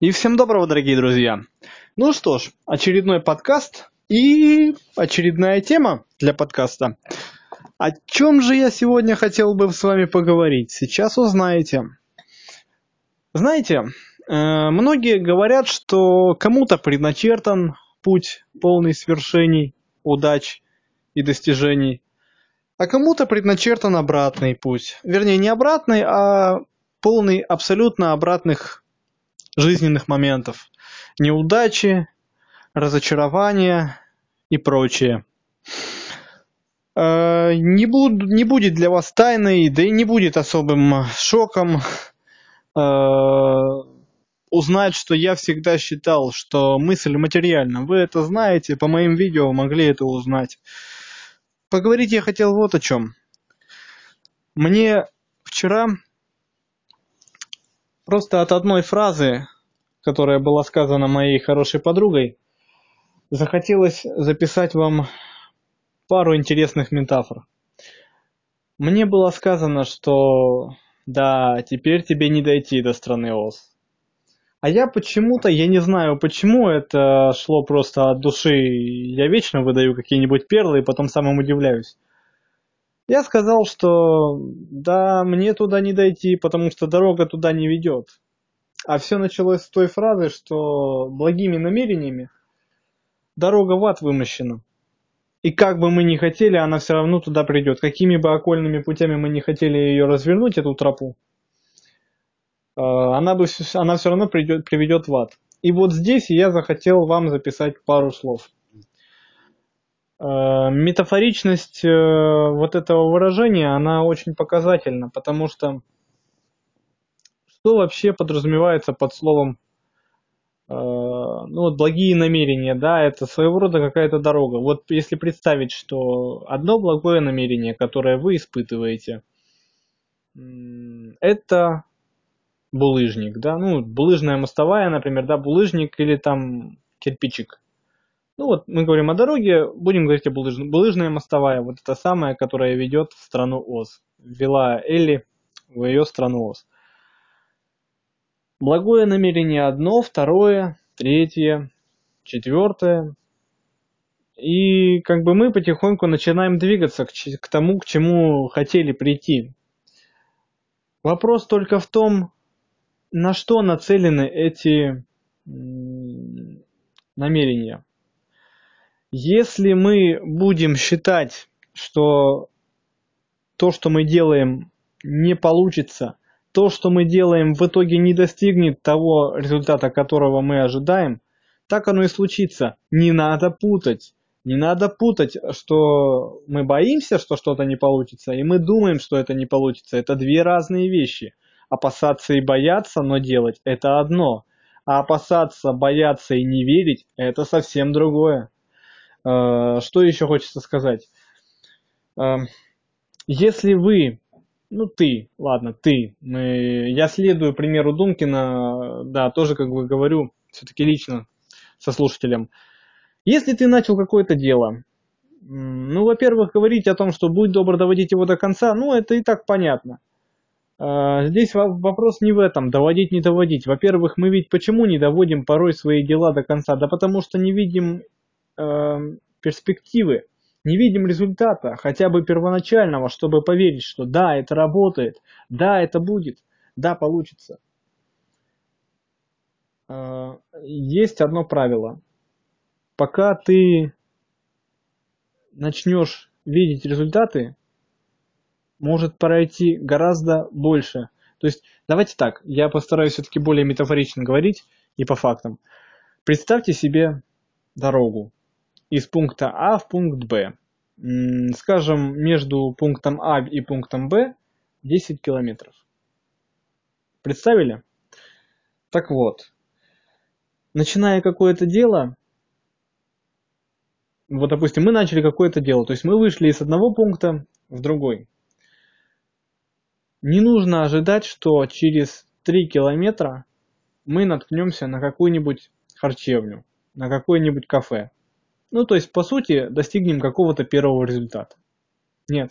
И всем доброго, дорогие друзья. Ну что ж, очередной подкаст и очередная тема для подкаста. О чем же я сегодня хотел бы с вами поговорить? Сейчас узнаете. Знаете, э, многие говорят, что кому-то предначертан путь полный свершений, удач и достижений, а кому-то предначертан обратный путь. Вернее, не обратный, а полный абсолютно обратных жизненных моментов, неудачи, разочарования и прочее. Э, не, буд, не будет для вас тайной, да и не будет особым шоком э, узнать, что я всегда считал, что мысль материальна. Вы это знаете, по моим видео могли это узнать. Поговорить я хотел вот о чем. Мне вчера Просто от одной фразы, которая была сказана моей хорошей подругой, захотелось записать вам пару интересных метафор. Мне было сказано, что да, теперь тебе не дойти до страны Оз. А я почему-то, я не знаю почему, это шло просто от души. Я вечно выдаю какие-нибудь перлы и потом самым удивляюсь. Я сказал, что да, мне туда не дойти, потому что дорога туда не ведет. А все началось с той фразы, что благими намерениями дорога в ад вымощена. И как бы мы ни хотели, она все равно туда придет. Какими бы окольными путями мы не хотели ее развернуть, эту тропу, э, она, бы, она все равно придет, приведет в ад. И вот здесь я захотел вам записать пару слов. Э, метафоричность э, вот этого выражения, она очень показательна, потому что что вообще подразумевается под словом э, ну вот благие намерения, да, это своего рода какая-то дорога. Вот если представить, что одно благое намерение, которое вы испытываете, это булыжник, да, ну, булыжная мостовая, например, да, булыжник или там кирпичик. Ну вот мы говорим о дороге, будем говорить о булыжной. Булыжная мостовая, вот это самая, которая ведет в страну Оз. Вела Элли в ее страну Оз. Благое намерение одно, второе, третье, четвертое. И как бы мы потихоньку начинаем двигаться к, к тому, к чему хотели прийти. Вопрос только в том, на что нацелены эти намерения. Если мы будем считать, что то, что мы делаем, не получится, то, что мы делаем, в итоге не достигнет того результата, которого мы ожидаем, так оно и случится. Не надо путать. Не надо путать, что мы боимся, что что-то не получится, и мы думаем, что это не получится. Это две разные вещи. Опасаться и бояться, но делать – это одно. А опасаться, бояться и не верить – это совсем другое. Э, что еще хочется сказать? Э, если вы, ну ты, ладно, ты, я следую примеру Думкина, да, тоже как бы говорю, все-таки лично со слушателем. Если ты начал какое-то дело, ну, во-первых, говорить о том, что будь добр доводить его до конца, ну, это и так понятно. Э, здесь вопрос не в этом, доводить, не доводить. Во-первых, мы ведь почему не доводим порой свои дела до конца? Да потому что не видим э, перспективы, не видим результата, хотя бы первоначального, чтобы поверить, что да, это работает, да, это будет, да, получится. Э, есть одно правило. Пока ты начнешь видеть результаты, может пройти гораздо больше. То есть, давайте так, я постараюсь все-таки более метафорично говорить и по фактам. Представьте себе дорогу из пункта А в пункт Б. Скажем, между пунктом А и пунктом Б 10 километров. Представили? Так вот, начиная какое-то дело, вот, допустим, мы начали какое-то дело, то есть мы вышли из одного пункта в другой. Не нужно ожидать, что через 3 километра мы наткнемся на какую-нибудь харчевню, на какое-нибудь кафе. Ну, то есть, по сути, достигнем какого-то первого результата. Нет.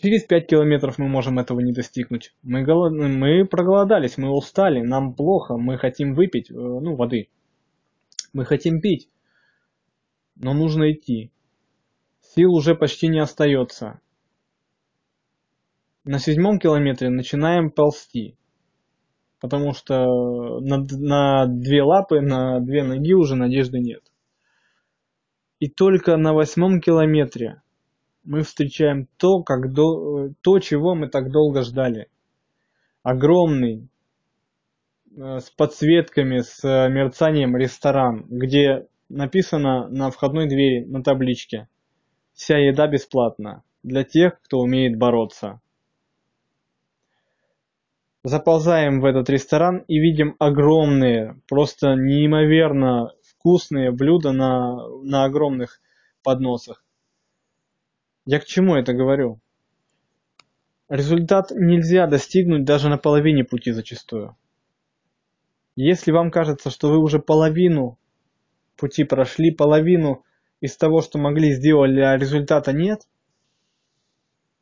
Через 5 километров мы можем этого не достигнуть. Мы, голод... мы проголодались, мы устали, нам плохо, мы хотим выпить, э, ну, воды. Мы хотим пить, но нужно идти. Сил уже почти не остается. На седьмом километре начинаем ползти, потому что на, на две лапы, на две ноги уже надежды нет. И только на восьмом километре мы встречаем то, как до, то, чего мы так долго ждали. Огромный, э, с подсветками, с мерцанием ресторан, где написано на входной двери на табличке «Вся еда бесплатна для тех, кто умеет бороться». Заползаем в этот ресторан и видим огромные, просто неимоверно вкусные блюда на, на огромных подносах. Я к чему это говорю? Результат нельзя достигнуть даже на половине пути зачастую. Если вам кажется, что вы уже половину пути прошли, половину из того, что могли сделать, а результата нет,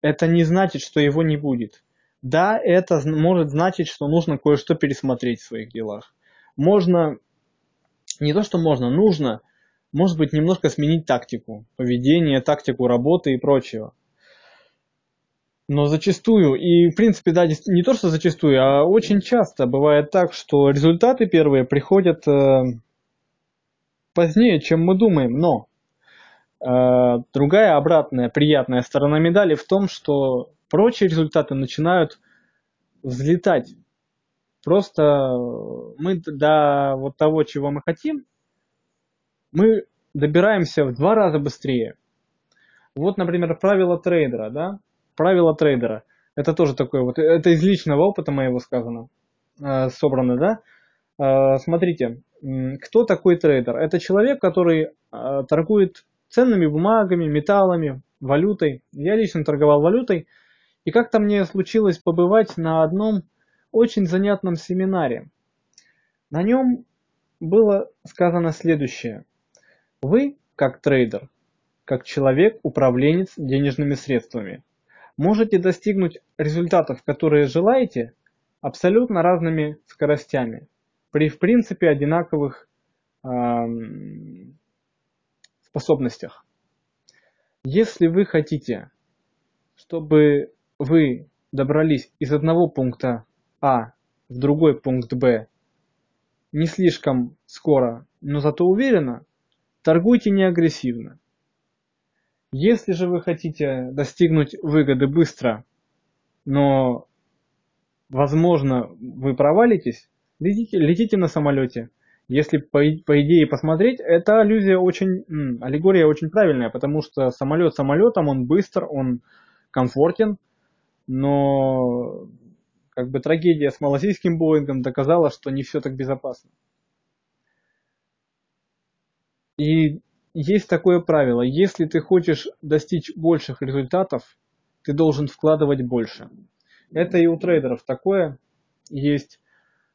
это не значит, что его не будет. Да, это может значить, что нужно кое-что пересмотреть в своих делах. Можно, не то что можно, нужно может быть, немножко сменить тактику поведения, тактику работы и прочего. Но зачастую, и в принципе, да, не то, что зачастую, а очень часто бывает так, что результаты первые приходят э, позднее, чем мы думаем. Но э, другая обратная приятная сторона медали в том, что прочие результаты начинают взлетать. Просто мы до вот того, чего мы хотим, мы добираемся в два раза быстрее. Вот, например, правило трейдера, да? Правило трейдера. Это тоже такое вот, это из личного опыта моего сказано, э, собрано, да? Э, смотрите, кто такой трейдер? Это человек, который э, торгует ценными бумагами, металлами, валютой. Я лично торговал валютой. И как-то мне случилось побывать на одном очень занятном семинаре. На нем было сказано следующее. Вы, как трейдер, как человек-управленец денежными средствами, можете достигнуть результатов, которые желаете, абсолютно разными скоростями, при в принципе одинаковых э, способностях. Если вы хотите, чтобы вы добрались из одного пункта А в другой пункт Б не слишком скоро, но зато уверенно, Торгуйте не агрессивно. Если же вы хотите достигнуть выгоды быстро, но возможно вы провалитесь, летите, летите на самолете. Если по, по идее посмотреть, эта аллюзия очень, аллегория очень правильная, потому что самолет самолетом, он быстр, он комфортен, но как бы трагедия с малазийским Боингом доказала, что не все так безопасно. И есть такое правило, если ты хочешь достичь больших результатов, ты должен вкладывать больше. Это и у трейдеров такое есть.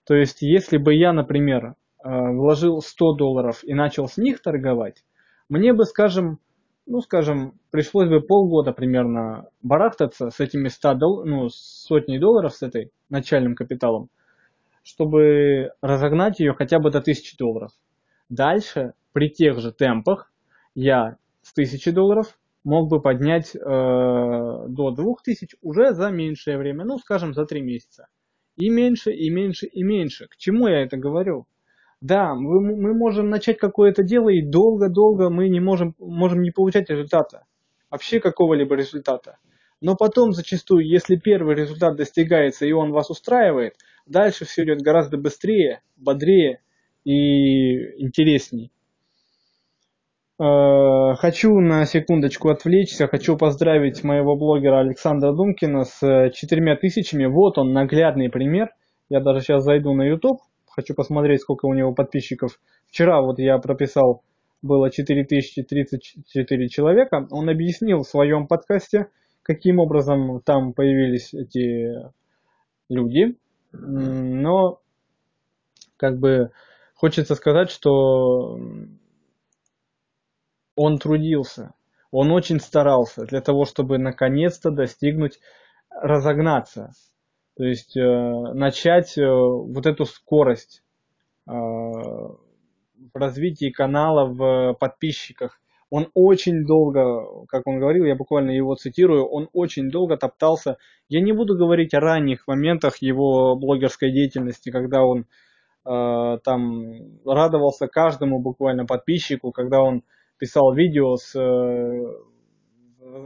То есть, если бы я, например, э, вложил 100 долларов и начал с них торговать, мне бы, скажем, ну, скажем, пришлось бы полгода примерно барахтаться с этими 100 дол ну, сотней долларов, с этой начальным капиталом, чтобы разогнать ее хотя бы до 1000 долларов. Дальше при тех же темпах я с 1000 долларов мог бы поднять э, до 2000 уже за меньшее время, ну скажем за 3 месяца. И меньше, и меньше, и меньше. К чему я это говорю? Да, мы, мы можем начать какое-то дело и долго-долго мы не можем, можем не получать результата. Вообще какого-либо результата. Но потом зачастую, если первый результат достигается и он вас устраивает, дальше все идет гораздо быстрее, бодрее и интересней. Э, хочу на секундочку отвлечься, хочу поздравить моего блогера Александра Думкина с э, четырьмя тысячами. Вот он, наглядный пример. Я даже сейчас зайду на YouTube, хочу посмотреть, сколько у него подписчиков. Вчера вот я прописал, было 4034 человека. Он объяснил в своем подкасте, каким образом там появились эти люди. Но как бы хочется сказать, что он трудился. Он очень старался для того, чтобы наконец-то достигнуть, разогнаться. То есть э, начать э, вот эту скорость э, в развитии канала, в подписчиках. Он очень долго, как он говорил, я буквально его цитирую, он очень долго топтался. Я не буду говорить о ранних моментах его блогерской деятельности, когда он э, там радовался каждому буквально подписчику, когда он писал видео с э,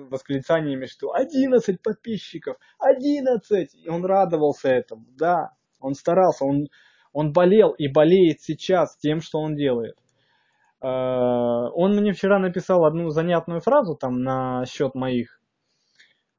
восклицаниями, что 11 подписчиков, 11! И он радовался этому, да, он старался, он, он болел и болеет сейчас тем, что он делает. Э, он мне вчера написал одну занятную фразу там на счет моих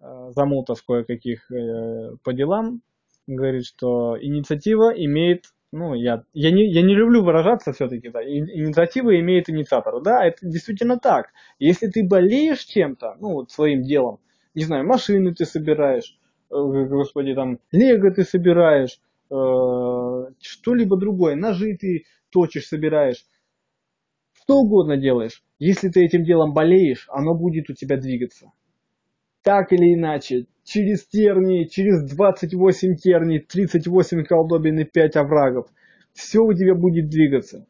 э, замутов кое-каких э, по делам. Говорит, что инициатива имеет ну, я, я, не, я не люблю выражаться все-таки, да, инициатива имеет инициатор. Да, это действительно так. Если ты болеешь чем-то, ну, вот своим делом, не знаю, машины ты собираешь, э, господи, там, лего ты собираешь, э, что-либо другое, ножи ты точишь, собираешь, что угодно делаешь. Если ты этим делом болеешь, оно будет у тебя двигаться. Так или иначе, через тернии, через 28 терний, 38 колдобин и 5 оврагов. Все у тебя будет двигаться.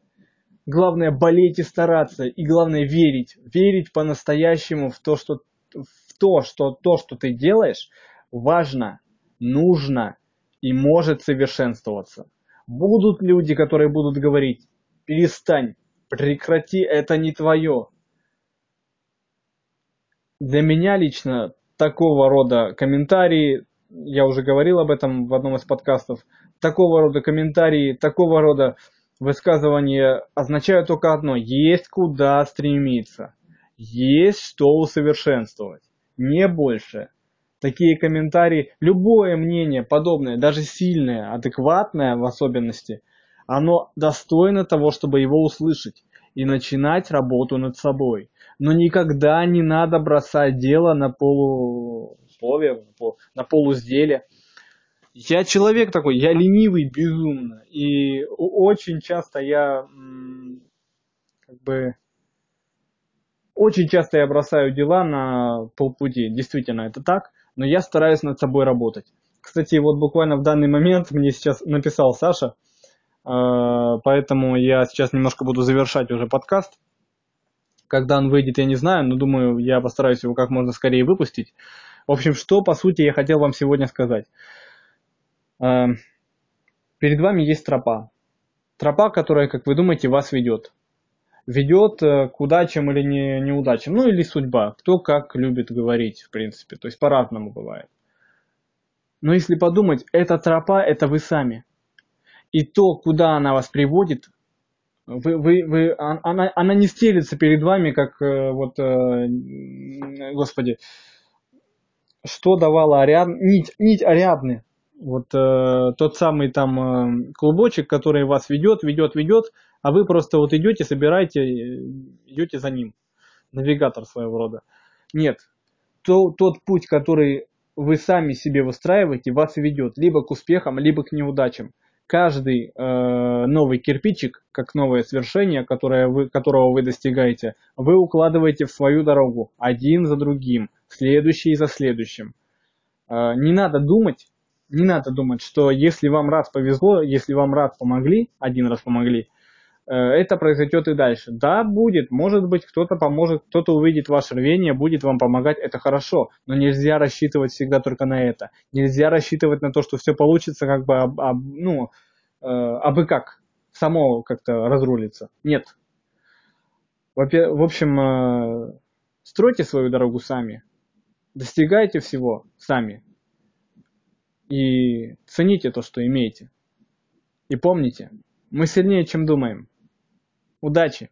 Главное болеть и стараться, и главное верить. Верить по-настоящему в то, что, в то, что то, что ты делаешь, важно, нужно и может совершенствоваться. Будут люди, которые будут говорить, перестань, прекрати, это не твое. Для меня лично такого рода комментарии, я уже говорил об этом в одном из подкастов, такого рода комментарии, такого рода высказывания означают только одно. Есть куда стремиться. Есть что усовершенствовать. Не больше. Такие комментарии, любое мнение подобное, даже сильное, адекватное в особенности, оно достойно того, чтобы его услышать и начинать работу над собой но никогда не надо бросать дело на полусловие, на полузделе. Я человек такой, я ленивый безумно, и очень часто я как бы очень часто я бросаю дела на полпути, действительно это так, но я стараюсь над собой работать. Кстати, вот буквально в данный момент мне сейчас написал Саша, э, поэтому я сейчас немножко буду завершать уже подкаст. Когда он выйдет, я не знаю, но думаю, я постараюсь его как можно скорее выпустить. В общем, что по сути я хотел вам сегодня сказать. Эм, перед вами есть тропа. Тропа, которая, как вы думаете, вас ведет. Ведет э, к удачам или не, неудачам. Ну или судьба. Кто как любит говорить, в принципе. То есть по-разному бывает. Но если подумать, эта тропа – это вы сами. И то, куда она вас приводит, вы, вы, вы, а, она, она не стелится перед вами, как э, вот, э, господи, что давала Ариадна, нить, нить Ариадны. Вот э, тот самый там э, клубочек, который вас ведет, ведет, ведет, а вы просто вот идете, собираете, идете за ним. Навигатор своего рода. Нет. То, тот путь, который вы сами себе выстраиваете, вас ведет либо к успехам, либо к неудачам каждый э, новый кирпичик, как новое свершение, которое вы, которого вы достигаете, вы укладываете в свою дорогу один за другим, следующий за следующим. Э, не надо думать, не надо думать, что если вам раз повезло, если вам раз помогли, один раз помогли, это произойдет и дальше. Да, будет, может быть, кто-то поможет, кто-то увидит ваше рвение, будет вам помогать, это хорошо, но нельзя рассчитывать всегда только на это. Нельзя рассчитывать на то, что все получится, как бы, об, об, ну, э, абы как, само как-то разрулится. Нет. В общем, э, стройте свою дорогу сами, достигайте всего сами и цените то, что имеете. И помните, мы сильнее, чем думаем. Удачи!